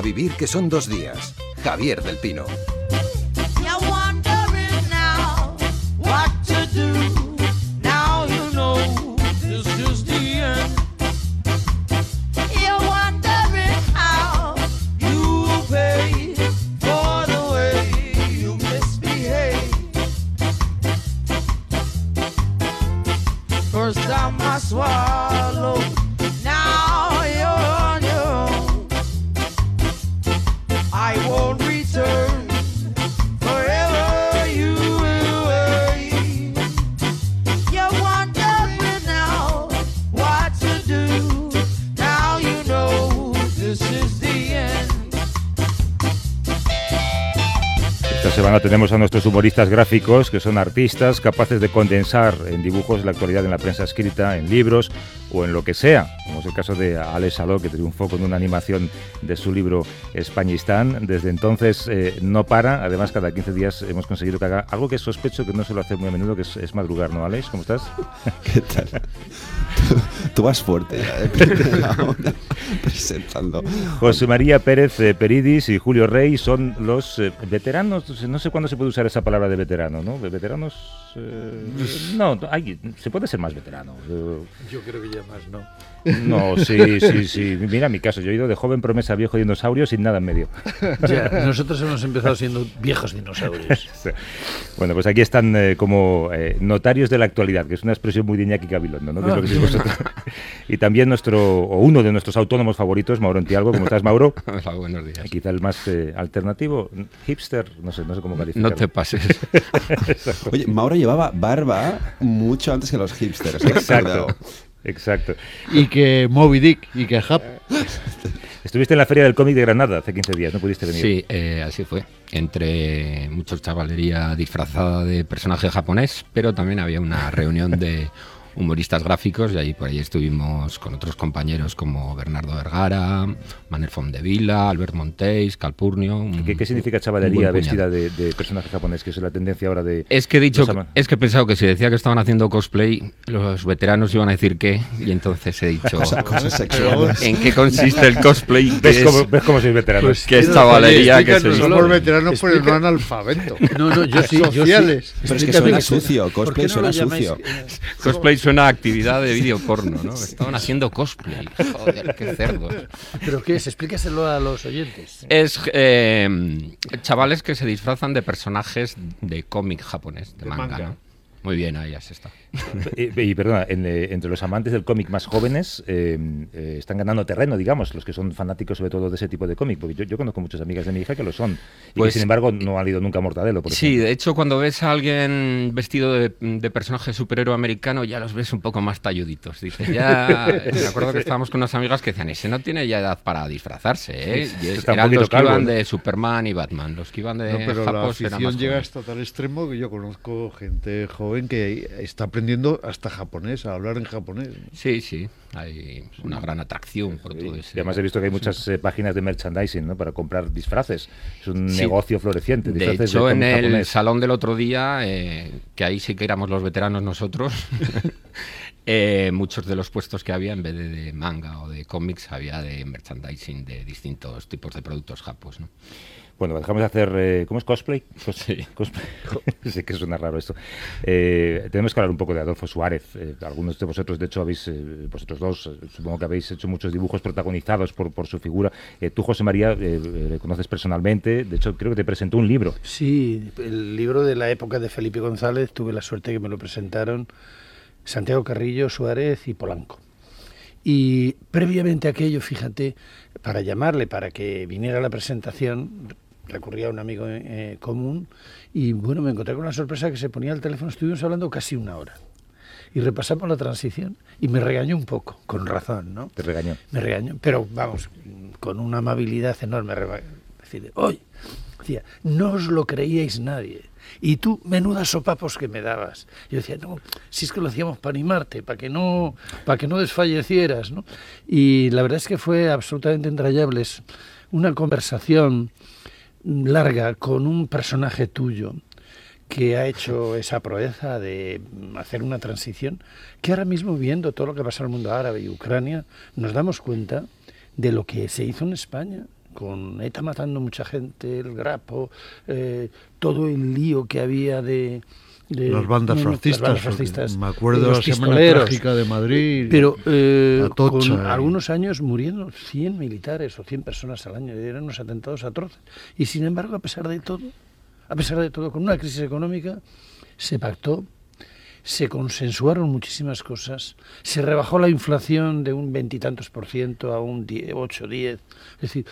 A vivir que son dos días. Javier del Pino. Tenemos a nuestros humoristas gráficos, que son artistas capaces de condensar en dibujos la actualidad en la prensa escrita, en libros o en lo que sea, como es el caso de Alex Saló, que triunfó con una animación de su libro Españistán. Desde entonces eh, no para, además cada 15 días hemos conseguido que haga algo que sospecho que no se lo hace muy a menudo, que es, madrugar, ¿no, Alex? ¿Cómo estás? ¿Qué tal? Tú, vas fuerte ¿eh? presentando. José María Pérez eh, Peridis y Julio Rey son los veteranos, no sé cuándo se puede usar esa palabra de veterano, ¿no? De veteranos... no, hay, se puede ser más veterano. Yo creo que ya no. No, sí, sí, sí. Mira mi caso, yo he ido de joven promesa viejo dinosaurio sin nada en medio. Ya, nosotros hemos empezado siendo viejos dinosaurios. Bueno, pues aquí están eh, como eh, notarios de la actualidad, que es una expresión muy de Iñaki Gabilondo, ¿no? Ah, y también nuestro, o uno de nuestros autónomos favoritos, Mauro Entialgo. ¿Cómo estás, Mauro? Hola, buenos días. Quizá el más eh, alternativo, hipster, no sé, no sé cómo calificarlo. No te pases. Oye, Mauro llevaba barba mucho antes que los hipsters. Exacto. Exacto. Y que Moby Dick y que Hap. Estuviste en la Feria del Cómic de Granada hace 15 días, ¿no pudiste venir? Sí, eh, así fue. Entre muchos chavalería disfrazada de personaje japonés, pero también había una reunión de humoristas gráficos y ahí por ahí estuvimos con otros compañeros como Bernardo Vergara, Manuel Vila, Albert Montéis, Calpurnio. ¿Qué, significa chavalería vestida de, personaje japonés? Que es la tendencia ahora de... Es que he dicho, es que he pensado que si decía que estaban haciendo cosplay, los veteranos iban a decir qué, y entonces he dicho... ¿En qué consiste el cosplay? ¿Ves, cómo, sois veteranos? Pues que es chavalería que se somos veteranos por el no analfabeto. No, no, yo sí, Sociales. Pero es que suena sucio, cosplay suena sucio. Cosplay suena actividad de vídeo porno, ¿no? Estaban haciendo cosplay. Joder, qué cerdos. ¿Pero qué es? Explícaselo a los oyentes. Es eh, chavales que se disfrazan de personajes de cómic japonés, de, manga, ¿no? Muy bien, ahí ya se está. y, perdona, eh, entre los amantes del cómic más jóvenes eh, eh, están ganando terreno, digamos, los que son fanáticos sobre todo de ese tipo de cómic, porque yo, conozco muchas amigas de mi hija que lo son, y que pues sin embargo no han ido nunca a Mortadelo. Por sí, de hecho cuando ves a alguien vestido de, personaje superhéroe americano ya los ves un poco más talluditos. Dices, ya, me acuerdo que estábamos con unas amigas que decían, ese no tiene ya edad para disfrazarse, ¿eh? eran los que iban de Superman y Batman, los que iban de... No, pero la afición llega hasta tal extremo que yo conozco gente joven que está aprendiendo hasta japonés, a hablar en japonés. Sí, sí, hay una gran atracción por todo eso. Además he visto que hay muchas eh, páginas de merchandising ¿no? para comprar disfraces. Es un negocio floreciente. De hecho, en el salón del otro día, eh, que ahí sí que éramos los veteranos nosotros, eh, muchos de los puestos que había, en vez de, manga o de cómics, había de merchandising de distintos tipos de productos japos. ¿no? Bueno, dejamos de hacer. Eh, ¿Cómo es cosplay? sí. Cosplay. sí que suena raro esto. Eh, tenemos que hablar un poco de Adolfo Suárez. Eh, algunos de vosotros, de hecho, habéis, vosotros dos, supongo que habéis hecho muchos dibujos protagonizados por, por su figura. tú, José María, le conoces personalmente. De hecho, creo que te presentó un libro. Sí, el libro de la época de Felipe González. Tuve la suerte que me lo presentaron Santiago Carrillo, Suárez y Polanco. Y previamente a aquello, fíjate, para llamarle, para que viniera a la presentación, recurría a un amigo eh, común y bueno, me encontré con una sorpresa que se ponía al teléfono, estuvimos hablando casi una hora. Y repasamos la transición y me regañó un poco, con razón, ¿no? Te regañó. Me regañó, pero vamos, con una amabilidad enorme. Decir, oye, decía, no os lo creíais nadie. Y tú, menudas sopapos que me dabas. Yo decía, no, si es que lo hacíamos para animarte, para que no, para que no desfallecieras, ¿no? Y la verdad es que fue absolutamente entrañable. Es una conversación larga con un personaje tuyo que ha hecho esa proeza de hacer una transición, que ahora mismo viendo todo lo que pasa en el mundo árabe y Ucrania, nos damos cuenta de lo que se hizo en España. con ETA matando mucha gente, el grapo, eh, todo el lío que había de, las bandas fascistas. me acuerdo de la Semana Trágica de Madrid. Pero eh, con algunos años murieron 100 militares o 100 personas al año. Eran unos atentados atroces. Y sin embargo, a pesar de todo, a pesar de todo, con una crisis económica, se pactó, se consensuaron muchísimas cosas, se rebajó la inflación de un veintitantos por ciento a un 8, 10. Es decir,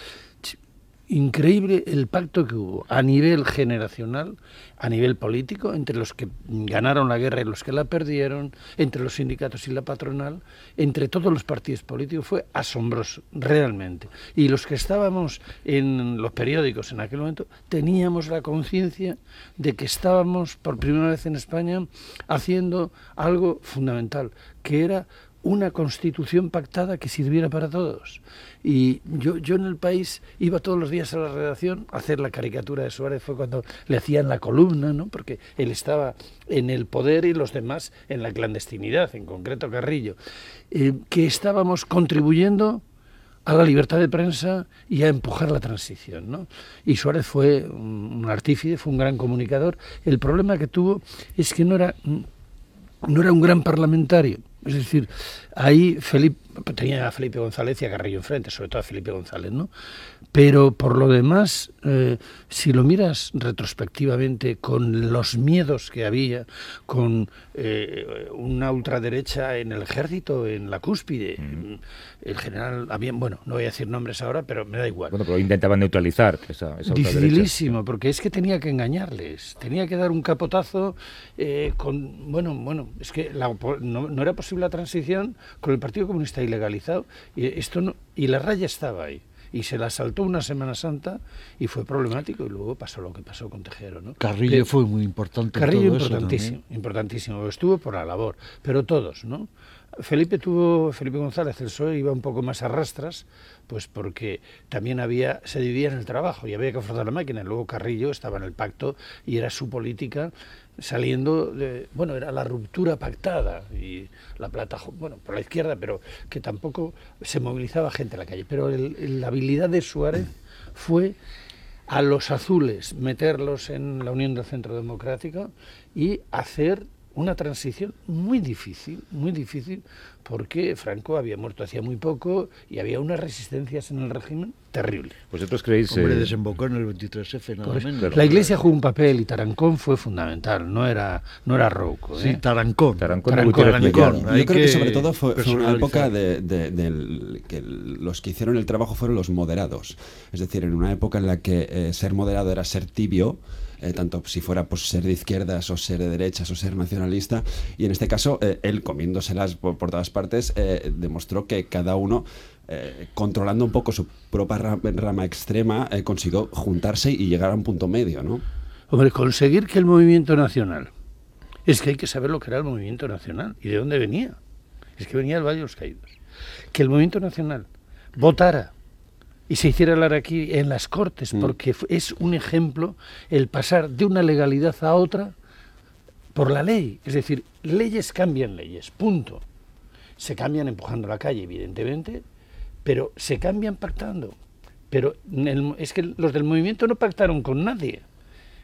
increíble el pacto que hubo a nivel generacional, a nivel político, entre los que ganaron la guerra y los que la perdieron, entre los sindicatos y la patronal, entre todos los partidos políticos, fue asombroso, realmente. Y los que estábamos en los periódicos en aquel momento, teníamos la conciencia de que estábamos por primera vez en España haciendo algo fundamental, que era una constitución pactada que sirviera para todos. Y yo, yo en el país iba todos los días a la redacción a hacer la caricatura de Suárez, fue cuando le hacían la columna, ¿no? porque él estaba en el poder y los demás en la clandestinidad, en concreto Carrillo, eh, que estábamos contribuyendo a la libertad de prensa y a empujar la transición. ¿no? Y Suárez fue un, artífice, fue un gran comunicador. El problema que tuvo es que no era, no era un gran parlamentario es decir, ahí Felipe, tenía a Felipe González y a Carrillo enfrente, sobre todo a Felipe González, ¿no? Pero por lo demás, eh, si lo miras retrospectivamente con los miedos que había, con eh, una ultraderecha en el ejército, en la cúspide, mm. el general, había, bueno, no voy a decir nombres ahora, pero me da igual. Bueno, pero intentaban neutralizar esa, esa Dificilísimo, porque es que tenía que engañarles, tenía que dar un capotazo eh, con, bueno, bueno, es que no, no, era posible la transición con el Partido Comunista ilegalizado y esto no, y la raya estaba ahí y se la saltó una Semana Santa y fue problemático y luego pasó lo que pasó con Tejero. ¿no? Carrillo fue muy importante. Carrillo importantísimo, importantísimo, estuvo por la labor, pero todos, ¿no? Felipe tuvo, Felipe González, el PSOE iba un poco más a rastras, pues porque también había, se dividía en el trabajo y había que forzar la máquina. Luego Carrillo estaba en el pacto y era su política saliendo de, bueno, era la ruptura pactada y la plata, bueno, por la izquierda, pero que tampoco se movilizaba gente en la calle. Pero la habilidad de Suárez fue a los azules meterlos en la Unión del Centro Democrático y hacer una transición muy difícil, muy difícil, porque Franco había muerto hacía muy poco y había unas resistencias en el régimen terribles. ¿Vosotros creéis...? Hombre, eh, desembocó en el 23F, nada menos. La Iglesia jugó un papel y Tarancón fue fundamental, no era, no era Rouco. Sí, ¿eh? Tarancón. Tarancón, Tarancón, Yo, creo que, sobre todo fue, una época de, que los que hicieron el trabajo fueron los moderados. Es decir, en una época en la que eh, ser moderado era ser tibio, eh, tanto si fuera pues, ser de izquierdas o ser de derechas o ser nacionalista. Y en este caso, eh, él comiéndoselas por, todas partes, eh, demostró que cada uno controlando un poco su propia rama, extrema, consiguió juntarse y llegar a un punto medio, ¿no? Hombre, conseguir que el movimiento nacional, es que hay que saber lo que era el movimiento nacional y de dónde venía. Es que venía del Valle de los Caídos. Que el movimiento nacional votara y se hiciera hablar aquí en las Cortes, mm. porque es un ejemplo el pasar de una legalidad a otra por la ley. Es decir, leyes cambian leyes, punto. Se cambian empujando la calle, evidentemente, pero se cambian pactando. Pero es que los del movimiento no pactaron con nadie.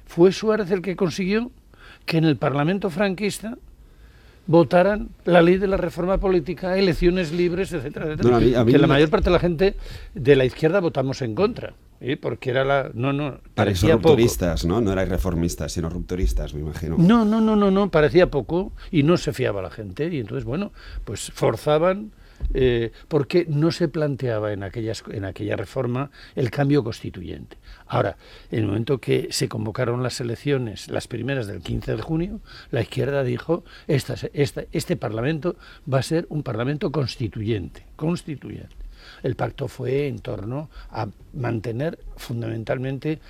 Fue Suárez el que consiguió que en el Parlamento franquista votaran la ley de la reforma política, elecciones libres, etcétera, etcétera. que la mayor parte de la gente de la izquierda votamos en contra, ¿eh? porque era la... No, no, parecía rupturistas, ¿no? No erais reformistas, sino rupturistas, me imagino. No, no, no, no, no, parecía poco y no se fiaba la gente y entonces, bueno, pues forzaban eh, porque no se planteaba en, aquellas, en aquella reforma el cambio constituyente. Ahora, en el momento que se convocaron las elecciones, las primeras del 15 de junio, la izquierda dijo, esta, este Parlamento va a ser un Parlamento constituyente, constituyente. El pacto fue en torno a mantener fundamentalmente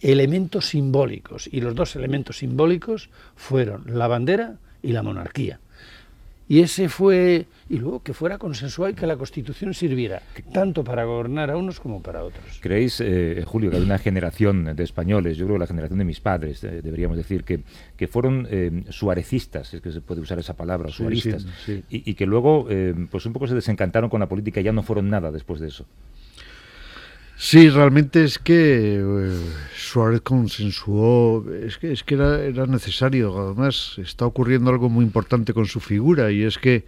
elementos simbólicos, y los dos elementos simbólicos fueron la bandera y la monarquía. Y ese fue, y luego que fuera consensual y que la Constitución sirviera tanto para gobernar a unos como para otros. ¿Creéis, eh, Julio, que hay una generación de españoles, yo creo que la generación de mis padres, eh, deberíamos decir, que, que fueron eh, suarecistas, es que se puede usar esa palabra, suaristas, Y, que luego, pues un poco se desencantaron con la política y ya no fueron nada después de eso? Sí, realmente es que eh, Suárez consensuó, es que, es que era, era necesario. Además, está ocurriendo algo muy importante con su figura y es que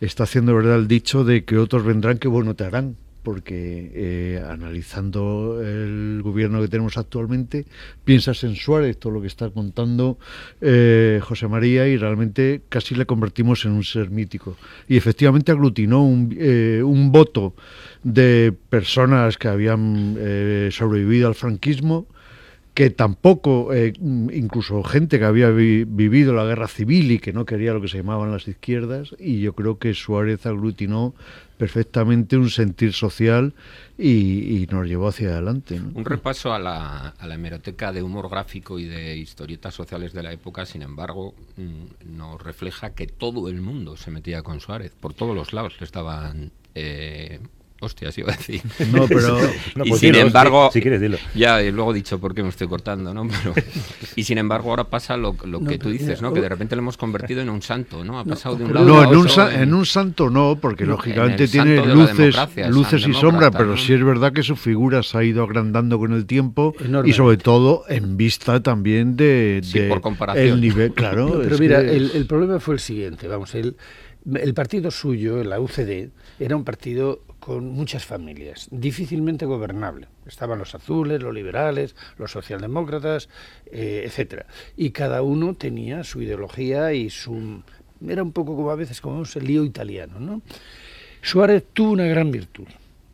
está haciendo verdad el dicho de que otros vendrán que bueno te harán porque eh, analizando el gobierno que tenemos actualmente, piensas en Suárez, todo lo que está contando eh, José María, y realmente casi le convertimos en un ser mítico. Y efectivamente aglutinó un, eh, un voto de personas que habían sobrevivido al franquismo, que tampoco, incluso gente que había vivido la guerra civil y que no quería lo que se llamaban las izquierdas, y yo creo que Suárez aglutinó perfectamente un sentir social y, nos llevó hacia adelante. Un repaso a la, a la, hemeroteca de humor gráfico y de historietas sociales de la época, sin embargo, mm, nos refleja que todo el mundo se metía con Suárez, por todos los lados le estaban eh, hostias, iba a decir. No, pero. y pues sin embargo. Si, quieres, dilo. Ya, y luego he dicho por qué me estoy cortando, ¿no? Pero, y sin embargo, ahora pasa lo, lo que tú dices, ¿no? Que de repente lo hemos convertido en un santo, ¿no? Ha pasado de un lado no, a otro. No, en, en, un santo no, porque lógicamente tiene luces, luces y sombras, pero sí es verdad que su figura se ha ido agrandando con el tiempo y sobre todo en vista también de. Sí, por comparación. El nivel, claro. pero mira, el, el problema fue el siguiente, vamos, el. El partido suyo, la UCD, era un partido con muchas familias, difícilmente gobernable. Estaban los azules, los liberales, los socialdemócratas, eh, etcétera. Y cada uno tenía su ideología y su era un poco como a veces como el lío italiano, ¿no? Suárez tuvo una gran virtud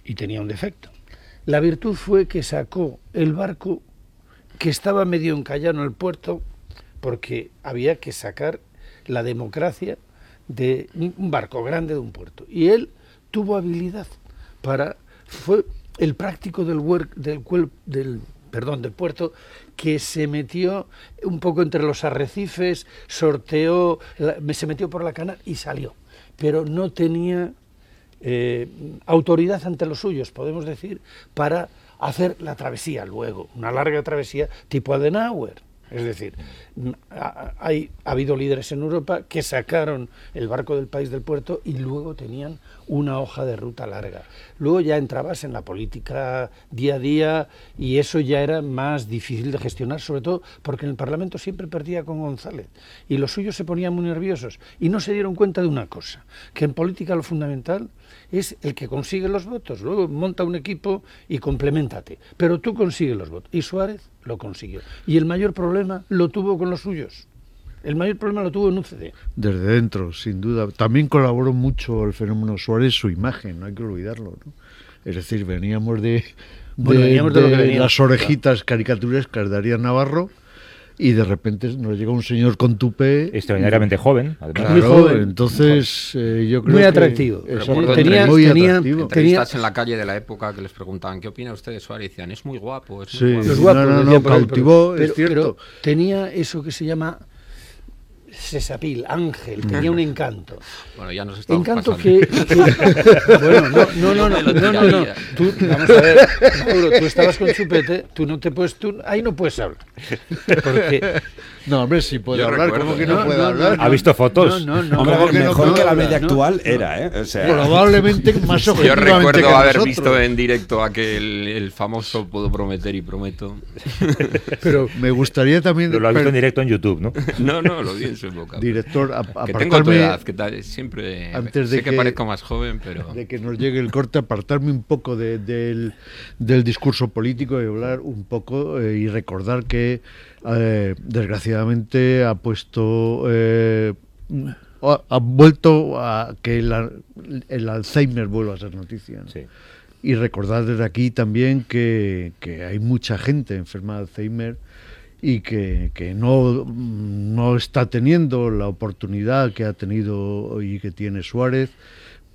y tenía un defecto. La virtud fue que sacó el barco que estaba medio encallado en el puerto porque había que sacar la democracia de un barco grande de un puerto. Y él tuvo habilidad para fue el práctico del del, del perdón del puerto que se metió un poco entre los arrecifes sorteó se metió por la canal y salió. Pero no tenía eh, autoridad ante los suyos podemos decir para hacer la travesía. Luego una larga travesía tipo Adenauer es decir, hay, ha habido líderes en Europa que sacaron el barco del país del puerto y luego tenían una hoja de ruta larga. Luego ya entrabas en la política día a día y eso ya era más difícil de gestionar, sobre todo porque en el Parlamento siempre perdía con González y los suyos se ponían muy nerviosos y no se dieron cuenta de una cosa, que en política lo fundamental es el que consigue los votos. Luego monta un equipo y complementate, pero tú consigues los votos. Y Suárez lo consiguió. Y el mayor problema lo tuvo con los suyos. El mayor problema lo tuvo en UCD. Desde dentro, sin duda. También colaboró mucho el fenómeno Suárez su imagen, no hay que olvidarlo. Es decir, veníamos de, las orejitas caricaturescas de Arias Navarro y de repente nos llega un señor con tupé. Extraordinariamente joven además. muy joven. entonces eh, yo creo muy atractivo. tenía, muy atractivo. entrevistas en la calle de la época que les preguntaban qué opina usted de Suárez y decían es muy guapo es muy sí, guapo. no, no, no, cautivó es cierto. tenía eso que se llama Sesapil, Ángel, tenía un encanto. Bueno, ya nos estamos Encanto que, Bueno, no, no, no, no, no, no, no. Tú, vamos a ver, Mauro, tú estabas con Chupete, tú no te puedes, tú, ahí no puedes hablar. Porque no, hombre, sí puede hablar, ¿cómo que no, puede hablar? ¿Ha visto fotos? No, no, no. Hombre, mejor que la media actual era, ¿eh? O sea, Probablemente más Yo recuerdo haber visto en directo aquel el famoso Puedo prometer y prometo. Pero me gustaría también... Lo has visto en directo en YouTube, ¿no? No, no, lo vi en su Director, apartarme... Que tengo tu edad, que tal, siempre... Antes de sé que, que, parezco más joven, pero... De que nos llegue el corte, apartarme un poco de, del, del discurso político y hablar un poco eh, y recordar que eh, desgraciadamente ha puesto, eh, ha, vuelto a que el, Alzheimer vuelva a ser noticia. Y recordar desde aquí también que, hay mucha gente enferma de Alzheimer y que, que, no, no está teniendo la oportunidad que ha tenido y que tiene Suárez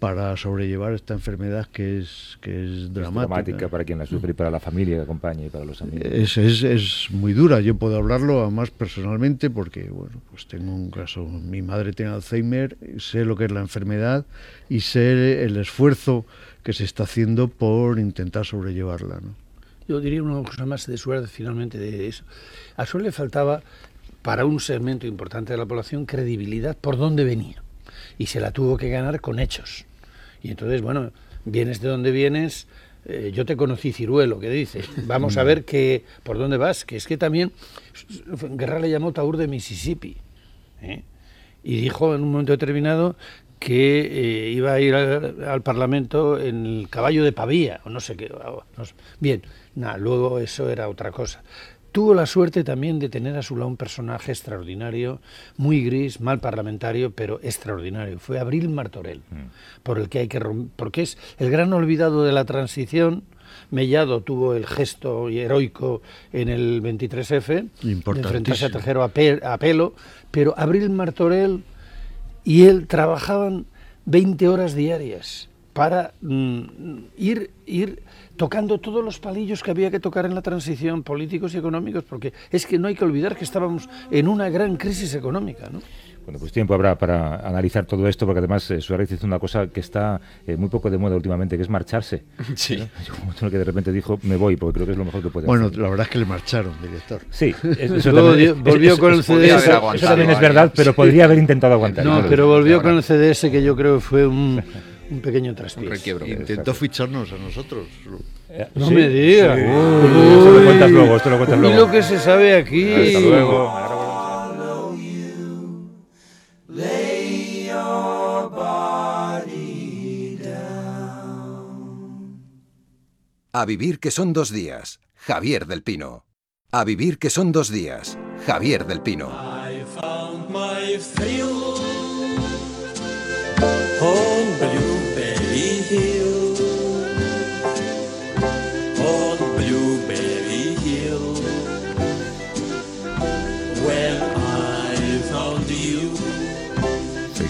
para sobrellevar esta enfermedad que es, que es dramática. para quien la sufre y para la familia que acompaña y para los amigos. Es, es, es, muy dura. Yo puedo hablarlo además personalmente porque bueno, pues tengo un caso. Mi madre tiene Alzheimer, sé lo que es la enfermedad y sé el esfuerzo que se está haciendo por intentar sobrellevarla. ¿no? Yo diría una cosa más de suerte finalmente de eso. A Suárez le faltaba, para un segmento importante de la población, credibilidad por dónde venía. Y se la tuvo que ganar con hechos y entonces, bueno, vienes de donde vienes, eh, yo te conocí ciruelo, que dice, vamos a ver que, por dónde vas, que es que también Guerra le llamó Taur de Mississippi, ¿eh? y dijo en un momento determinado que eh, iba a ir al, Parlamento en el caballo de Pavía, o no sé qué. Bien, nada, luego eso era otra cosa. Tuvo la suerte también de tener a su lado un personaje extraordinario, muy gris, mal parlamentario, pero extraordinario. Fue Abril Martorell, mm. por el que hay que porque es el gran olvidado de la transición. Mellado tuvo el gesto heroico en el 23F, de enfrentarse a Tejero a, a pelo, pero Abril Martorell y él trabajaban 20 horas diarias para mm, ir, ir tocando todos los palillos que había que tocar en la transición, políticos y económicos, porque es que no hay que olvidar que estábamos en una gran crisis económica. ¿no? Bueno, pues tiempo habrá para analizar todo esto, porque además eh, Suárez hizo una cosa que está eh, muy poco de moda últimamente, que es marcharse. Sí. Como que de repente dijo, me voy, porque creo que es lo mejor que puede bueno, la verdad es que le marcharon, director. Sí, eso también, volvió con el CDS. Eso, también es verdad, pero podría haber intentado aguantar. No, pero volvió con el CDS, que yo creo que fue un, un pequeño traspiés. Intentó ficharnos a nosotros. Eh, no me digas. esto lo cuentas luego, esto lo cuentas luego. Y lo que se sabe aquí. Hasta luego. A vivir que son dos días. Javier del Pino. A vivir que son dos días. Javier del Pino.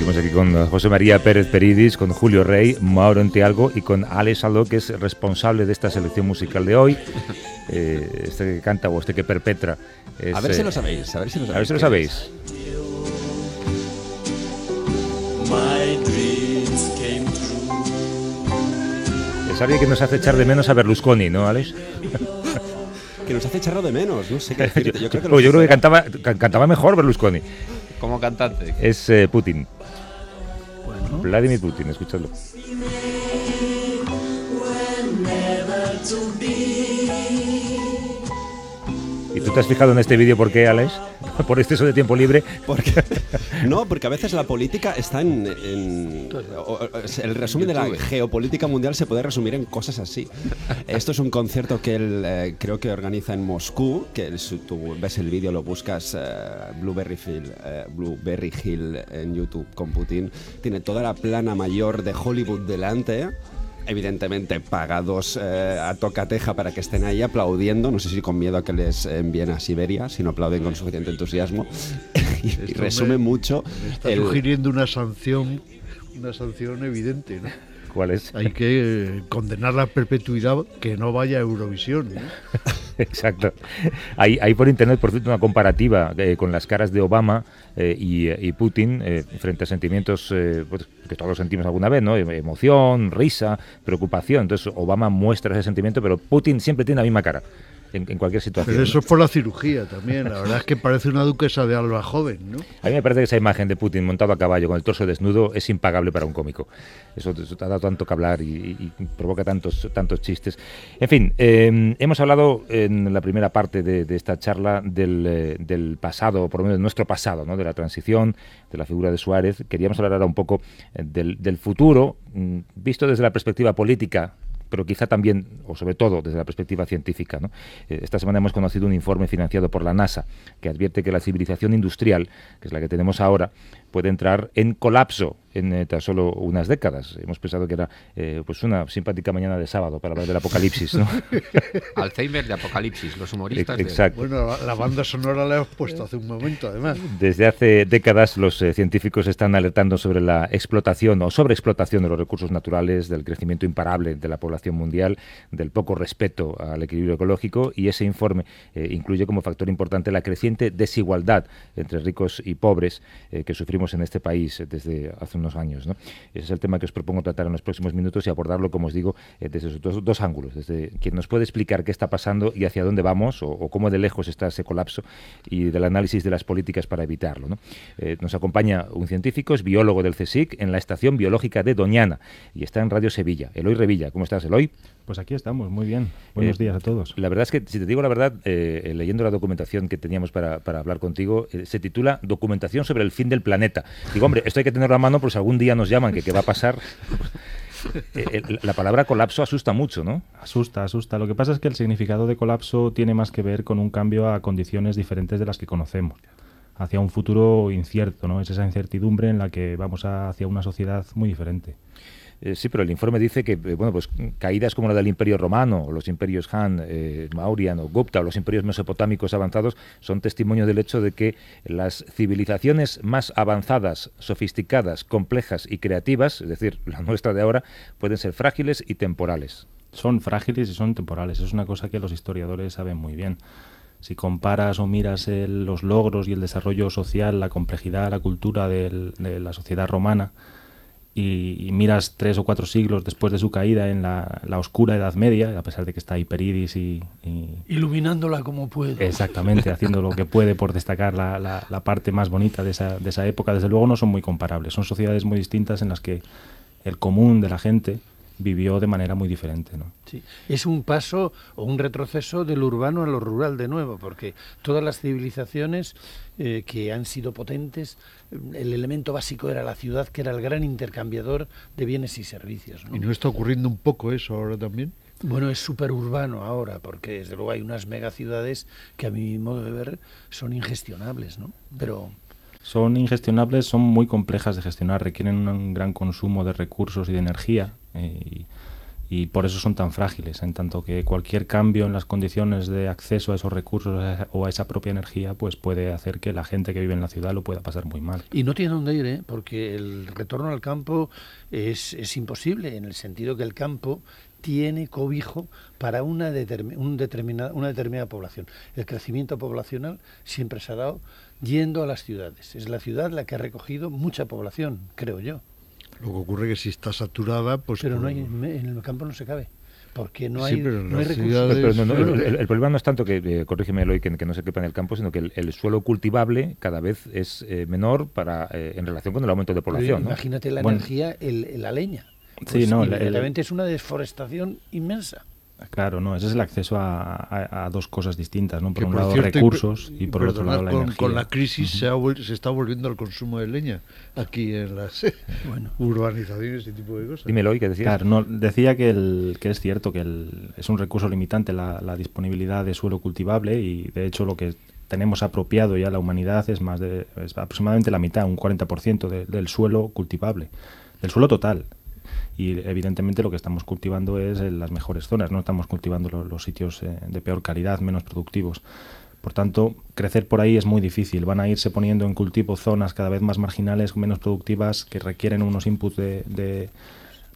Seguimos aquí con José María Pérez Peridis, con Julio Rey, Mauro Entialgo y con Alex Aldo, que es responsable de esta selección musical de hoy. Eh, este que canta o este que perpetra. a ver si lo sabéis, a ver si lo sabéis. A ver si lo sabéis. Es alguien que nos hace echar de menos a Berlusconi, ¿no, Alex? que nos hace echar de menos, no sé qué decirte. Yo creo que, yo creo que cantaba, cantaba mejor Berlusconi. Como cantante. Es eh, Putin. Vladimir Putin, escúchalo. ¿Y tú te has fijado en este vídeo por qué, Alex? ¿Por exceso de tiempo libre? Porque, no, porque a veces la política está en... el resumen de la geopolítica mundial se puede resumir en cosas así. Esto es un concierto que él eh, creo que organiza en Moscú, que tú ves el vídeo, lo buscas eh, Blueberry, Hill, eh, Blueberry Hill en YouTube con Putin. Tiene toda la plana mayor de Hollywood delante evidentemente pagados eh, a tocateja para que estén ahí aplaudiendo, no sé si con miedo a que les envíen a Siberia, si no aplauden con suficiente entusiasmo, y, resume mucho... está sugiriendo una sanción, una sanción evidente, ¿no? ¿Cuál es? Hay que eh, condenar la perpetuidad que no vaya a Eurovisión. Exacto. Hay, hay, por internet, por cierto, una comparativa eh, con las caras de Obama eh, y, Putin frente a sentimientos pues, que todos sentimos alguna vez, ¿no? Emoción, risa, preocupación. Entonces Obama muestra ese sentimiento, pero Putin siempre tiene la misma cara en, cualquier situación. Pero eso es por la cirugía también. La verdad es que parece una duquesa de Alba joven, ¿no? A mí me parece que esa imagen de Putin montado a caballo con el torso desnudo es impagable para un cómico. Eso, te ha dado tanto que hablar y, provoca tantos, tantos chistes. En fin, em, hemos hablado en la primera parte de, esta charla del, eh, del, pasado, por lo menos de nuestro pasado, ¿no? de la transición, de la figura de Suárez. Queríamos hablar ahora un poco eh, del, del futuro, mm, visto desde la perspectiva política pero quizá también, o sobre todo, desde la perspectiva científica. Eh, esta semana hemos conocido un informe financiado por la NASA que advierte que la civilización industrial, que es la que tenemos ahora, puede entrar en colapso en eh, tan solo unas décadas. Hemos pensado que era eh, pues una simpática mañana de sábado para hablar del apocalipsis. ¿no? Alzheimer de apocalipsis, los humoristas. Exacto. Bueno, la, banda sonora la hemos puesto hace un momento, además. Desde hace décadas los eh, científicos están alertando sobre la explotación o sobreexplotación de los recursos naturales, del crecimiento imparable de la población mundial, del poco respeto al equilibrio ecológico y ese informe incluye como factor importante la creciente desigualdad entre ricos y pobres que sufrimos en este país desde hace un años. ¿no? Ese es el tema que os propongo tratar en los próximos minutos y abordarlo, como os digo, eh, desde esos dos, ángulos, desde quien nos puede explicar qué está pasando y hacia dónde vamos o, cómo de lejos está ese colapso y del análisis de las políticas para evitarlo. Eh, nos acompaña un científico, es biólogo del CSIC en la Estación Biológica de Doñana y está en Radio Sevilla. Eloy Revilla, ¿cómo estás, Eloy? Pues aquí estamos, muy bien. Buenos Eh, días a todos. La verdad es que, si te digo la verdad, eh, eh, leyendo la documentación que teníamos para, para hablar contigo, eh, se titula Documentación sobre el fin del planeta. Digo, hombre, esto hay que tenerlo a mano por si algún día nos llaman, que qué va a pasar. La palabra colapso asusta mucho, ¿no? Asusta, asusta. Lo que pasa es que el significado de colapso tiene más que ver con un cambio a condiciones diferentes de las que conocemos, hacia un futuro incierto, ¿no? Es esa incertidumbre en la que vamos a- hacia una sociedad muy diferente. Eh, sí, pero el informe dice que, eh, bueno, pues caídas como la del Imperio Romano, los imperios Han, eh, Mauryan o Gupta, o los imperios mesopotámicos avanzados, son testimonio del hecho de que las civilizaciones más avanzadas, sofisticadas, complejas y creativas, es decir, la nuestra de ahora, pueden ser frágiles y temporales. Son frágiles y son temporales. Es una cosa que los historiadores saben muy bien. Si comparas o miras el- los logros y el desarrollo social, la complejidad, la cultura de la sociedad romana, y, y miras tres o cuatro siglos después de su caída en la, la oscura Edad Media, a pesar de que está Hiperidis y, y- Iluminándola como puede. exactamente haciendo lo que puede por destacar la, la- la parte más bonita de esa, de esa época, desde luego no son muy comparables. Son sociedades muy distintas en las que el común de la gente vivió de manera muy diferente. ¿no? Sí. Es un paso o un retroceso del urbano a lo rural de nuevo, porque todas las civilizaciones eh, que han sido potentes, el elemento básico era la ciudad, que era el gran intercambiador de bienes y servicios. ¿no? ¿Y no está ocurriendo un poco eso ahora también? Bueno, es súper urbano ahora, porque desde luego hay unas megaciudades que a mi modo de ver son ingestionables, ¿no? Pero Son ingestionables, son muy complejas de gestionar, requieren un gran consumo de recursos y de energía eh, y, y por eso son tan frágiles, en tanto que cualquier cambio en las condiciones de acceso a esos recursos o a esa propia energía pues puede hacer que la gente que vive en la ciudad lo pueda pasar muy mal. Y no tiene dónde ir, ¿eh? porque el retorno al campo es, es imposible, en el sentido que el campo tiene cobijo para una, un determinada, una determinada población. El crecimiento poblacional siempre se ha dado yendo a las ciudades. Es la ciudad la que ha recogido mucha población, creo yo. Lo que ocurre que si está saturada, pues... Pero no hay, en el campo no se cabe, porque no Sí, hay, pero en no hay recursos. ciudades- Pero, pero no, no, el, el problema no es tanto que, eh, corrígeme Eloy, que, que no se quepa en el campo, sino que el, el suelo cultivable cada vez es eh, menor para eh, en relación con el aumento de Pero población. ¿no? Imagínate la Bueno. energía, el, la leña. Sí, Pues no, el- inmediatamente es una deforestación inmensa. Claro, no, ese es el acceso a, a- a dos cosas distintas, ¿no? Por que un lado cierto, recursos y por otro lado la con, energía. con la crisis se, ha vuel- se está volviendo al consumo de leña aquí en las Bueno. urbanizaciones y ese tipo de cosas. Dime Eloy, ¿qué decías? Claro, no, decía que, el, que es cierto que el- es un recurso limitante la, la disponibilidad de suelo cultivable y de hecho lo que tenemos apropiado ya la humanidad es más de es aproximadamente la mitad, un 40% de- del suelo cultivable, del suelo total. Y evidentemente lo que estamos cultivando es en las mejores zonas, no estamos cultivando lo- los sitios eh, de peor calidad, menos productivos. Por tanto, crecer por ahí es muy difícil. Van a irse poniendo en cultivo zonas cada vez más marginales, menos productivas, que requieren unos inputs de,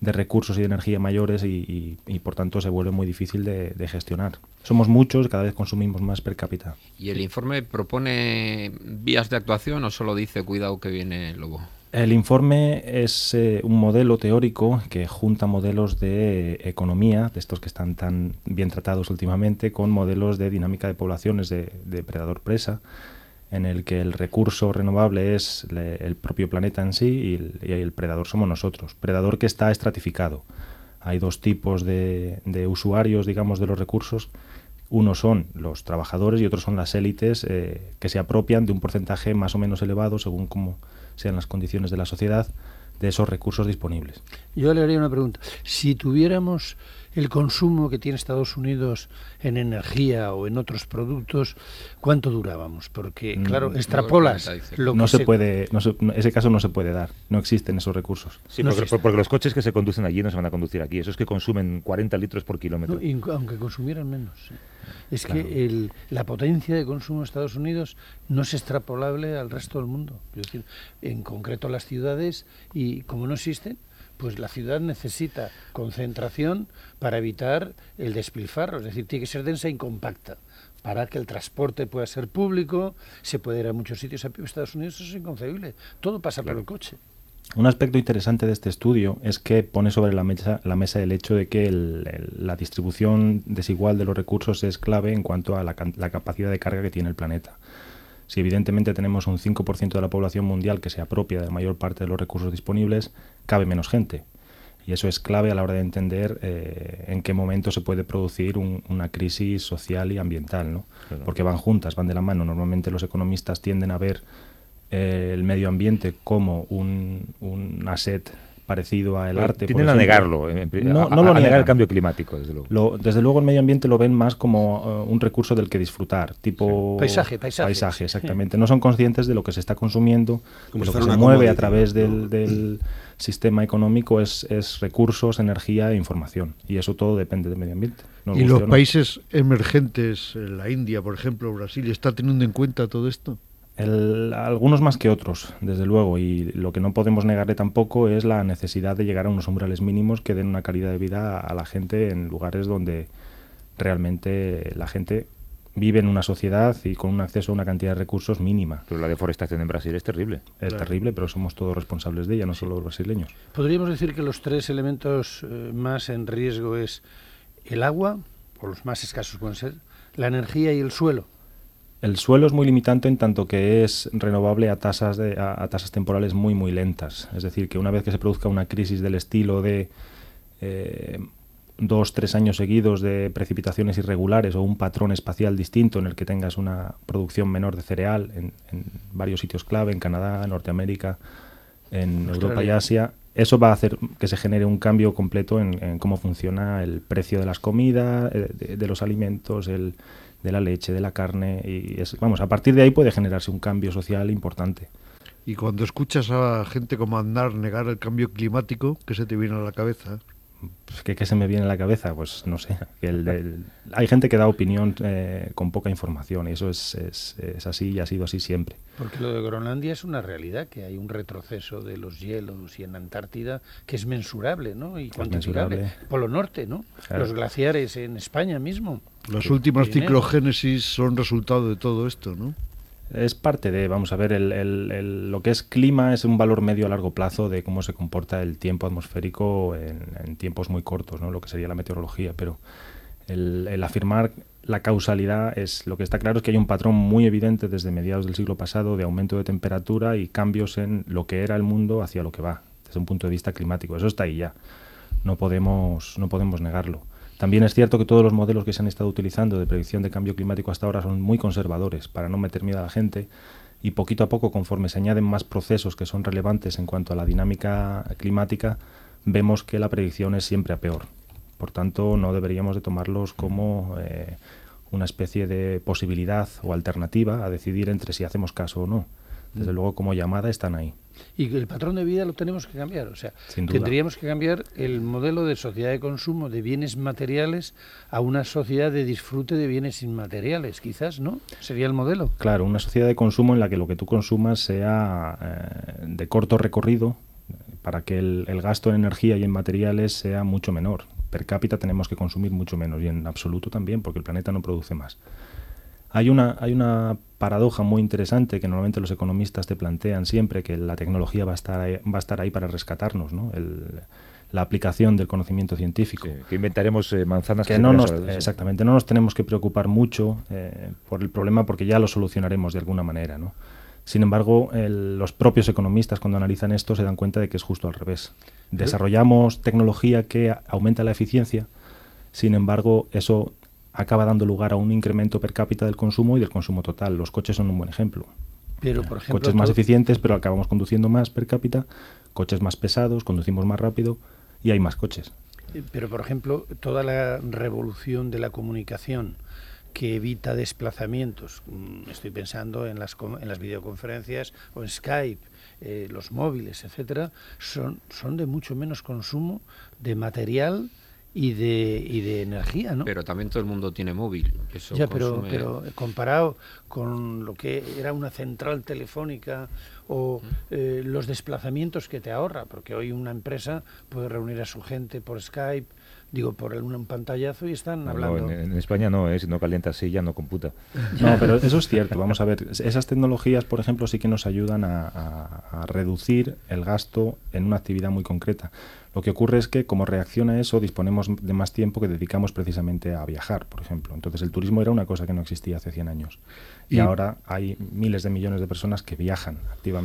recursos y de energía mayores y, por tanto se vuelve muy difícil de, de gestionar. Somos muchos, cada vez consumimos más per cápita. ¿Y el informe propone vías de actuación o solo dice cuidado que viene el lobo? El informe es eh, un modelo teórico que junta modelos de economía, de estos que están tan bien tratados últimamente, con modelos de dinámica de poblaciones de, de predador-presa, en el que el recurso renovable es el propio planeta en sí y el, predador somos nosotros. Predador que está estratificado. Hay dos tipos de, de usuarios, digamos, de los recursos. Unos son los trabajadores y otros son las élites eh, que se apropian de un porcentaje más o menos elevado, según cómo sean las condiciones de la sociedad, de esos recursos disponibles. Yo le haría una pregunta. Si tuviéramos el consumo que tiene Estados Unidos en energía o en otros productos, ¿cuánto durábamos? Porque, Mm, claro, extrapolas lo no que se puede, no se- no- ese caso no se puede dar, no existen esos recursos. Sí, no porque, los coches que se conducen allí no se van a conducir aquí. Esos que consumen 40 litros por kilómetro. No, inc- aunque consumieran menos. sí. Es Claro. que el- la potencia de consumo de Estados Unidos no es extrapolable al resto del mundo. Es decir, en concreto las ciudades, y como no existen, pues la ciudad necesita concentración para evitar el despilfarro. Es decir, tiene que ser densa y compacta para que el transporte pueda ser público, se puede ir a muchos sitios. A Estados Unidos eso es inconcebible. Todo pasa por el coche. Un aspecto interesante de este estudio es que pone sobre la mesa, la mesa el hecho de que el- el- la distribución desigual de los recursos es clave en cuanto a la, la capacidad de carga que tiene el planeta. Si evidentemente tenemos un 5% de la población mundial que se apropia de la mayor parte de los recursos disponibles, cabe menos gente. Y eso es clave a la hora de entender eh, en qué momento se puede producir una crisis social y ambiental, ¿no? Porque van juntas, van de la mano. Normalmente los economistas tienden a ver eh, el medio ambiente como un, un asset parecido al arte. Tienen a negarlo, no, no lo negar el cambio climático, desde luego. desde luego el medio ambiente lo ven más como uh, un recurso del que disfrutar, tipo paisaje, paisaje. Paisaje, exactamente. No son conscientes de lo que se está consumiendo, como lo que se mueve a través del, del sistema económico es, es, recursos, energía e información. Y eso todo depende del medio ambiente. ¿Y los países emergentes, la India, por ejemplo, Brasil, está teniendo en cuenta todo esto? Algunos más que otros, desde luego, y lo que no podemos negarle tampoco es la necesidad de llegar a unos umbrales mínimos que den una calidad de vida a la gente en lugares donde realmente la gente vive en una sociedad y con un acceso a una cantidad de recursos mínima. Pero la deforestación en Brasil es terrible. Es terrible, pero somos todos responsables de ella, no solo los brasileños. Podríamos decir que los tres elementos eh, más en riesgo es el agua, o los más escasos pueden ser, la energía y el suelo. El suelo es muy limitante en tanto que es renovable a tasas, de, a, tasas temporales muy, muy lentas. Es decir, que una vez que se produzca una crisis del estilo de eh, dos, tres años seguidos de precipitaciones irregulares o un patrón espacial distinto en el que tengas una producción menor de cereal en, varios sitios clave, en Canadá, Norteamérica, en Europa y Asia, eso va a hacer que se genere un cambio completo en, cómo funciona el precio de las comidas, eh, de los alimentos, el de la leche, de la carne, y es, vamos, a partir de ahí puede generarse un cambio social importante. Y cuando escuchas a gente como Andar negar el cambio climático, ¿qué se te viene a la cabeza? Pues, ¿qué, se me viene a la cabeza? Pues no sé. El, hay gente que da opinión eh, con poca información y eso es, es, así y ha sido así siempre. Porque lo de Groenlandia es una realidad, que hay un retroceso de los hielos y en Antártida que es mensurable ¿no? y cuantificable. Polo Norte, ¿no? Los glaciares en España mismo. Las últimas ciclogénesis son resultado de todo esto, ¿no? Es parte de, vamos a ver, el, lo que es clima es un valor medio a largo plazo de cómo se comporta el tiempo atmosférico en, tiempos muy cortos, ¿no? lo que sería la meteorología, pero el, afirmar la causalidad es lo que está claro es que hay un patrón muy evidente desde mediados del siglo pasado de aumento de temperatura y cambios en lo que era el mundo hacia lo que va, desde un punto de vista climático. Eso está ahí ya. No podemos, no podemos negarlo. También es cierto que todos los modelos que se han estado utilizando de predicción de cambio climático hasta ahora son muy conservadores para no meter miedo a la gente y poquito a poco, conforme se añaden más procesos que son relevantes en cuanto a la dinámica climática, vemos que la predicción es siempre a peor. Por tanto, no deberíamos de tomarlos como eh, una especie de posibilidad o alternativa a decidir entre si hacemos caso o no. Desde mm. luego, como llamada, están ahí. Y el patrón de vida lo tenemos que cambiar. O sea, tendríamos que cambiar el modelo de sociedad de consumo de bienes materiales a una sociedad de disfrute de bienes inmateriales, quizás, ¿no? Sería el modelo. Claro, una sociedad de consumo en la que lo que tú consumas sea eh, de corto recorrido para que el, el gasto en energía y en materiales sea mucho menor. Per cápita tenemos que consumir mucho menos y en absoluto también, porque el planeta no produce más. Hay una, hay una paradoja muy interesante que normalmente los economistas te plantean siempre, que la tecnología va a estar ahí, va a estar ahí para rescatarnos, ¿no? la aplicación del conocimiento científico. que inventaremos eh, manzanas que no nos, Exactamente, no nos tenemos que preocupar mucho eh, por el problema porque ya lo solucionaremos de alguna manera. ¿no? Sin embargo, los propios economistas cuando analizan esto se dan cuenta de que es justo al revés. Desarrollamos tecnología que aumenta la eficiencia, sin embargo, eso acaba dando lugar a un incremento per cápita del consumo y del consumo total. Los coches son un buen ejemplo. Pero, por ejemplo, coches más eficientes, pero acabamos conduciendo más per cápita, coches más pesados, conducimos más rápido y hay más coches. Eh, pero, por ejemplo, toda la revolución de la comunicación que evita desplazamientos, mm, estoy pensando en las, en las videoconferencias o en Skype, eh, los móviles, etcétera, son, son de mucho menos consumo de material y de, y de energía, ¿no? Pero también todo el mundo tiene móvil. Eso ya, pero, pero comparado con lo que era una central telefónica o eh, los desplazamientos que te ahorra, porque hoy una empresa puede reunir a su gente por Skype, digo, por un, pantallazo y están hablando. en, España no, ¿eh? si no calienta ya no computa. No, pero eso es cierto. Vamos a ver, esas tecnologías, por ejemplo, sí que nos ayudan a, a reducir el gasto en una actividad muy concreta. Lo que ocurre es que como reacción a eso disponemos de más tiempo que dedicamos precisamente a viajar, por ejemplo. Entonces el turismo era una cosa que no existía hace 100 años. Y, ahora hay miles de millones de personas que viajan activamente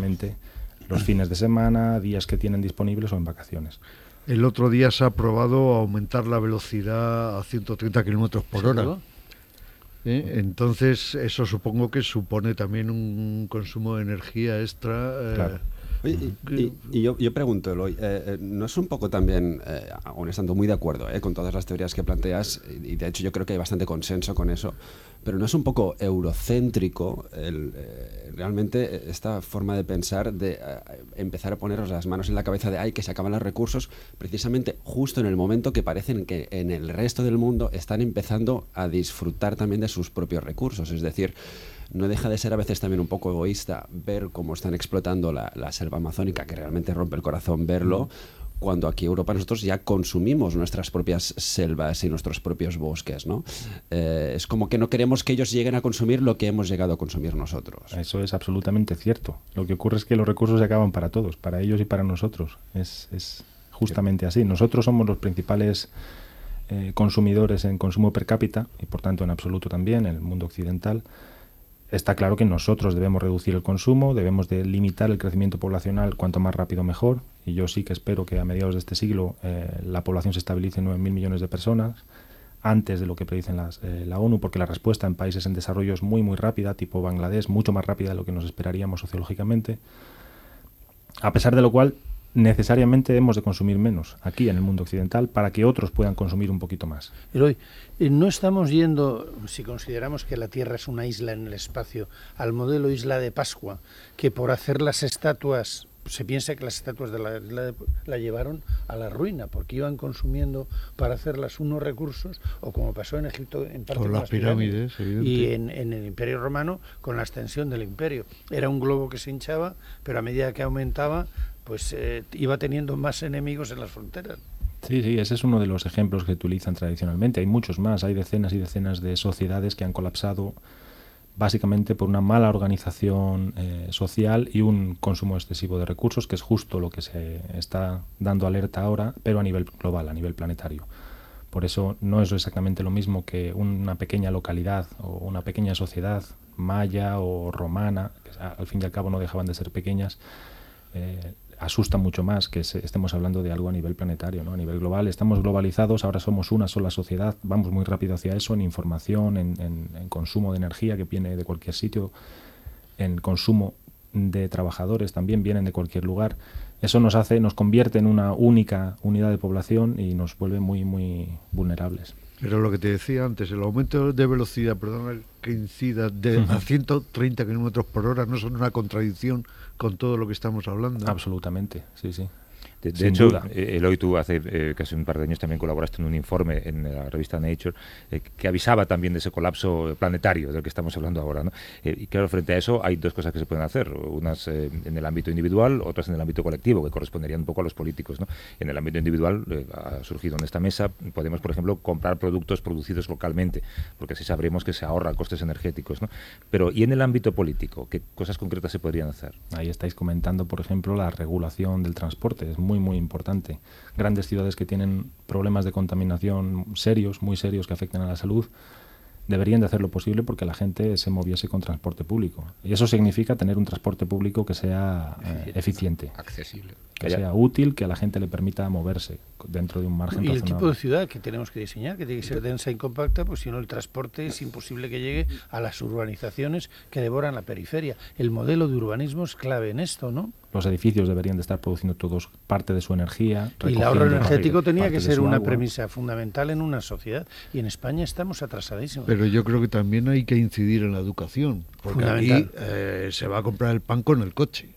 los fines de semana, días que tienen disponibles o en vacaciones. El otro día se ha aprobado aumentar la velocidad a 130 kilómetros por hora. ¿eh? Entonces, eso supongo que supone también un consumo de energía extra. Eh, y, yo, pregunto, Eloy, eh, eh, ¿no es un poco también, aún estando muy de acuerdo con todas las teorías que planteas, y de hecho yo creo que hay bastante consenso con eso, pero no es un poco eurocéntrico el, realmente esta forma de pensar, de empezar a poneros las manos en la cabeza de, ay, que se acaban los recursos, precisamente justo en el momento que parecen que en el resto del mundo están empezando a disfrutar también de sus propios recursos, es decir, no deja de ser a veces también un poco egoísta ver cómo están explotando la, selva amazónica, que realmente rompe el corazón verlo, cuando aquí en Europa nosotros ya consumimos nuestras propias selvas y nuestros propios bosques, ¿no? Eh, es como que no queremos que ellos lleguen a consumir lo que hemos llegado a consumir nosotros. Eso es absolutamente cierto. Lo que ocurre es que los recursos se acaban para todos, para ellos y para nosotros. Es, justamente así. Nosotros somos los principales eh, consumidores en consumo per cápita y por tanto en absoluto también en el mundo occidental está claro que nosotros debemos reducir el consumo, debemos de limitar el crecimiento poblacional cuanto más rápido mejor, y yo sí que espero que a mediados de este siglo eh, la población se estabilice en 9.000 millones de personas, antes de lo que predicen eh, la ONU, porque la respuesta en países en desarrollo es muy, muy rápida, tipo Bangladesh, mucho más rápida de lo que nos esperaríamos sociológicamente. A pesar de lo cual, necesariamente hemos de consumir menos aquí en el mundo occidental para que otros puedan consumir un poquito más. Pero hoy eh, no estamos yendo, si consideramos que la Tierra es una isla en el espacio, al modelo isla de Pascua, que por hacer las estatuas se piensa que las estatuas de la isla la llevaron a la ruina porque iban consumiendo para hacerlas unos recursos o como pasó en Egipto en parte con, las pirámides, y en, en, el Imperio Romano con la extensión del imperio era un globo que se hinchaba pero a medida que aumentaba pues eh, iba teniendo más enemigos en las fronteras. Sí, sí, ese es uno de los ejemplos que utilizan tradicionalmente. Hay muchos más, hay decenas y decenas de sociedades que han colapsado básicamente por una mala organización eh, social y un consumo excesivo de recursos, que es justo lo que se está dando alerta ahora, pero a nivel global, a nivel planetario. Por eso no es exactamente lo mismo que una pequeña localidad o una pequeña sociedad maya o romana, que al fin y al cabo no dejaban de ser pequeñas, eh, asusta mucho más que estemos hablando de algo a nivel planetario, ¿no? a nivel global. Estamos globalizados, ahora somos una sola sociedad, vamos muy rápido hacia eso, en información, en, consumo de energía que viene de cualquier sitio, en consumo de trabajadores también vienen de cualquier lugar. Eso nos hace, nos convierte en una única unidad de población y nos vuelve muy, muy vulnerables. Pero lo que te decía antes, el aumento de velocidad, perdón que incida, de a 130 kilómetros por hora no son una contradicción con todo lo que estamos hablando. Absolutamente, sí, sí. De, hecho, eh, Eloy, tú hace eh, casi un par de años también colaboraste en un informe en la revista Nature eh, que avisaba también de ese colapso planetario del que estamos hablando ahora. ¿no? y claro, frente a eso hay dos cosas que se pueden hacer, unas en el ámbito individual, otras en el ámbito colectivo, que corresponderían un poco a los políticos. ¿no? En el ámbito individual ha surgido en esta mesa, podemos, por ejemplo, comprar productos producidos localmente, porque así sabremos que se ahorran costes energéticos. ¿no? Pero, ¿y en el ámbito político? ¿Qué cosas concretas se podrían hacer? Ahí estáis comentando, por ejemplo, la regulación del transporte. Es muy muy, muy importante. Grandes ciudades que tienen problemas de contaminación serios, muy serios, que afectan a la salud, deberían de hacer lo posible porque la gente se moviese con transporte público. Y eso significa tener un transporte público que sea eh, eficiente, accesible, que sea útil, que a la gente le permita moverse dentro de un margen. Y el tipo de ciudad que tenemos que diseñar, que tiene que ser densa y compacta, pues si no el transporte es imposible que llegue a las urbanizaciones que devoran la periferia. El modelo de urbanismo es clave en esto, ¿no? Los edificios deberían de estar produciendo todos parte de su energía. Y el ahorro energético tenía que ser una premisa fundamental en una sociedad. Y en España estamos atrasadísimos. Pero yo creo que también hay que incidir en la educación. Porque aquí eh, se va a comprar el pan con el coche.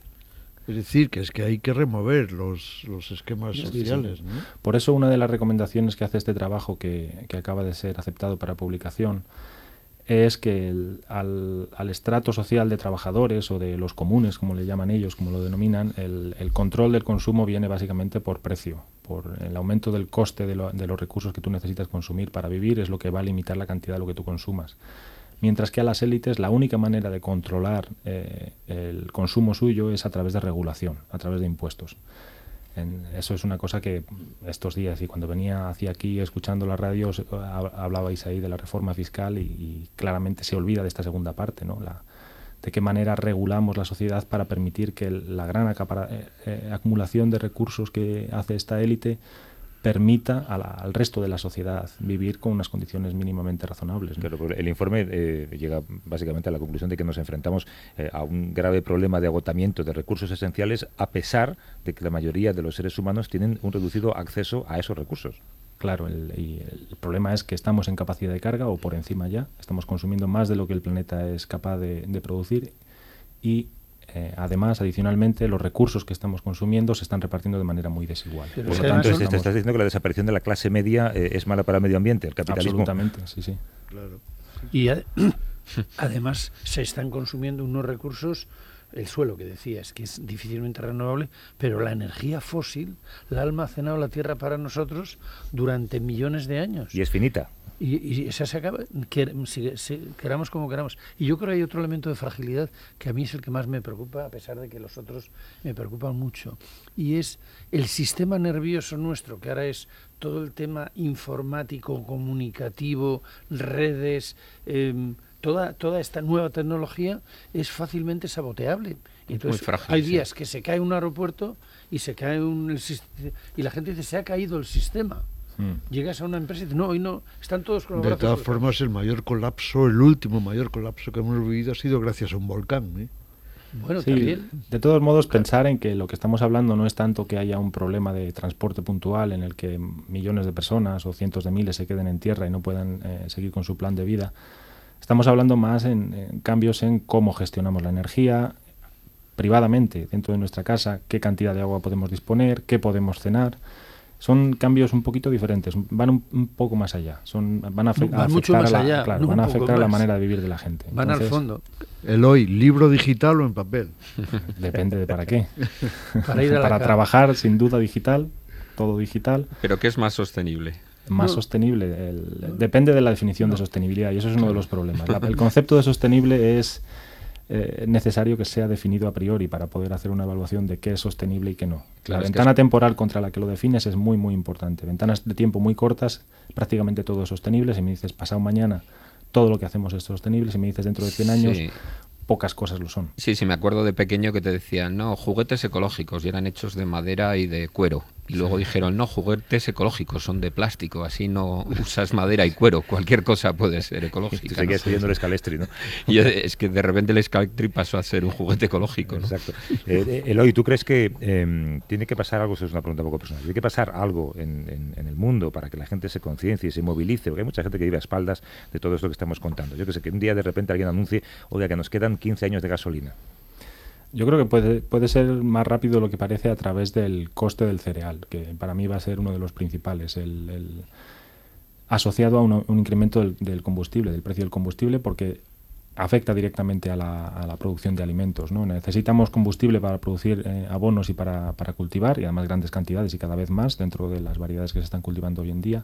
Es decir, que es que hay que remover los, los esquemas sociales. Por eso una de las recomendaciones que hace este trabajo que, que acaba de ser aceptado para publicación es que al, estrato social de trabajadores o de los comunes, como le llaman ellos, como lo denominan, el, control del consumo viene básicamente por precio, por el aumento del coste de, los recursos que tú necesitas consumir para vivir es lo que va a limitar la cantidad de lo que tú consumas. Mientras que a las élites la única manera de controlar eh, el consumo suyo es a través de regulación, a través de impuestos eso es una cosa que estos días y cuando venía hacia aquí escuchando la radio hablabais ahí de la reforma fiscal y, claramente se olvida de esta segunda parte, ¿no? La, de qué manera regulamos la sociedad para permitir que la gran eh, eh, acumulación de recursos que hace esta élite permita al resto de la sociedad vivir con unas condiciones mínimamente razonables. el informe eh, llega básicamente a la conclusión de que nos enfrentamos a un grave problema de agotamiento de recursos esenciales a pesar de que la mayoría de los seres humanos tienen un reducido acceso a esos recursos. Claro, el, el, problema es que estamos en capacidad de carga o por encima ya, estamos consumiendo más de lo que el planeta es capaz de, producir y eh, además, adicionalmente, los recursos que estamos consumiendo se están repartiendo de manera muy desigual. por lo tanto, estás diciendo que la desaparición de la clase media eh, es mala para el medio ambiente, el capitalismo. Absolutamente, sí, sí. Claro. Y además se están consumiendo unos recursos el suelo que decías, que es difícilmente renovable, pero la energía fósil la ha almacenado la Tierra para nosotros durante millones de años. Y es finita. Y, esa se acaba, queramos como queramos. Y yo creo que hay otro elemento de fragilidad que a mí es el que más me preocupa, a pesar de que los otros me preocupan mucho, y es el sistema nervioso nuestro, que ahora es todo el tema informático, comunicativo, redes, em, toda, toda esta nueva tecnología es fácilmente saboteable. Entonces, hay días que se cae un aeropuerto y se cae un y la gente dice se ha caído el sistema. Hmm. Llegas a una empresa y dices, no, hoy no, están todos con De todas formas, el mayor colapso, el último mayor colapso que hemos vivido ha sido gracias a un volcán. ¿eh? Bueno, también. De todos modos, pensar en que lo que estamos hablando no es tanto que haya un problema de transporte puntual en el que millones de personas o cientos de miles se queden en tierra y no puedan eh, seguir con su plan de vida, Estamos hablando más en, cambios en cómo gestionamos la energía privadamente dentro de nuestra casa, qué cantidad de agua podemos disponer, qué podemos cenar. Son cambios un poquito diferentes, van un, poco más allá. Son, van a, afectar, van a afectar la manera de vivir de la gente. Van al fondo. El hoy, libro digital o en papel. Depende de para qué. para, para trabajar, sin duda, digital, todo digital. Pero ¿qué es más sostenible? Más sostenible. depende de la definición de sostenibilidad y eso es uno de los problemas. el concepto de sostenible es eh, necesario que sea definido a priori para poder hacer una evaluación de qué es sostenible y qué no. la ventana temporal contra la que lo defines es muy, muy importante. Ventanas de tiempo muy cortas, prácticamente todo es sostenible. Si me dices pasado mañana, todo lo que hacemos es sostenible. Si me dices dentro de 100 años, pocas cosas lo son. Sí, sí, me acuerdo de pequeño que te decían, no, juguetes ecológicos y eran hechos de madera y de cuero. Y luego dijeron, no, juguetes ecológicos son de plástico, así no usas madera y cuero, cualquier cosa puede ser ecológica. Seguías pidiendo el escalestri, ¿no? Y es que de repente el escalestri pasó a ser un juguete ecológico. Exacto. Eh, eh, Eloy, ¿tú crees que em, tiene que pasar algo, eso es una pregunta un poco personal, tiene que pasar algo en, el mundo para que la gente se conciencie y se movilice? Porque hay mucha gente que vive a espaldas de todo esto que estamos contando. Yo que sé, que un día de repente alguien anuncie, oiga, que nos quedan 15 años de gasolina. Yo creo que puede, puede ser más rápido lo que parece a través del coste del cereal, que para mí va a ser uno de los principales, el, asociado a un, incremento del, combustible, del precio del combustible, porque afecta directamente a la, producción de alimentos. ¿no? Necesitamos combustible para producir eh, abonos y para, para cultivar, y además grandes cantidades y cada vez más dentro de las variedades que se están cultivando hoy en día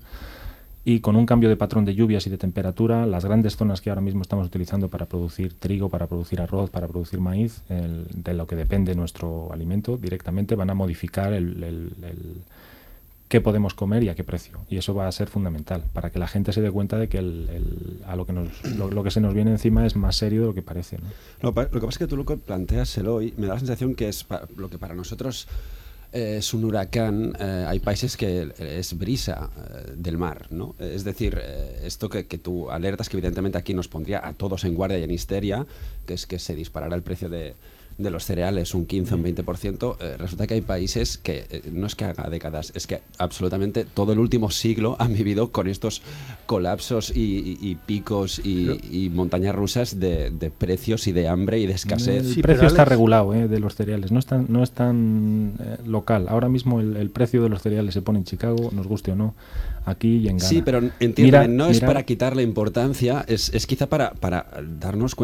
y con un cambio de patrón de lluvias y de temperatura, las grandes zonas que ahora mismo estamos utilizando para producir trigo, para producir arroz, para producir maíz, de lo que depende nuestro alimento, directamente van a modificar el, qué podemos comer y a qué precio. Y eso va a ser fundamental para que la gente se dé cuenta de que a lo que, nos, lo, que se nos viene encima es más serio de lo que parece. lo que pasa es que tú lo que planteas, hoy me da la sensación que es lo que para nosotros es un huracán, eh, hay países que es brisa eh, del mar, ¿no? Es decir, eh, esto que, que, tú alertas, que evidentemente aquí nos pondría a todos en guardia y en histeria, que es que se disparará el precio de, de los cereales un 15 o un 20%, eh, resulta que hay países que eh, no es que haga décadas, es que absolutamente todo el último siglo han vivido con estos colapsos y, picos y, montañas rusas de, precios y de hambre y de escasez. El precio está regulado eh, de los cereales, no es tan, no es tan local. Ahora mismo el, precio de los cereales se pone en Chicago, nos guste o no, aquí y en Ghana. Sí, pero entiendo, no es para quitarle importancia, es, es quizá para, para darnos cuenta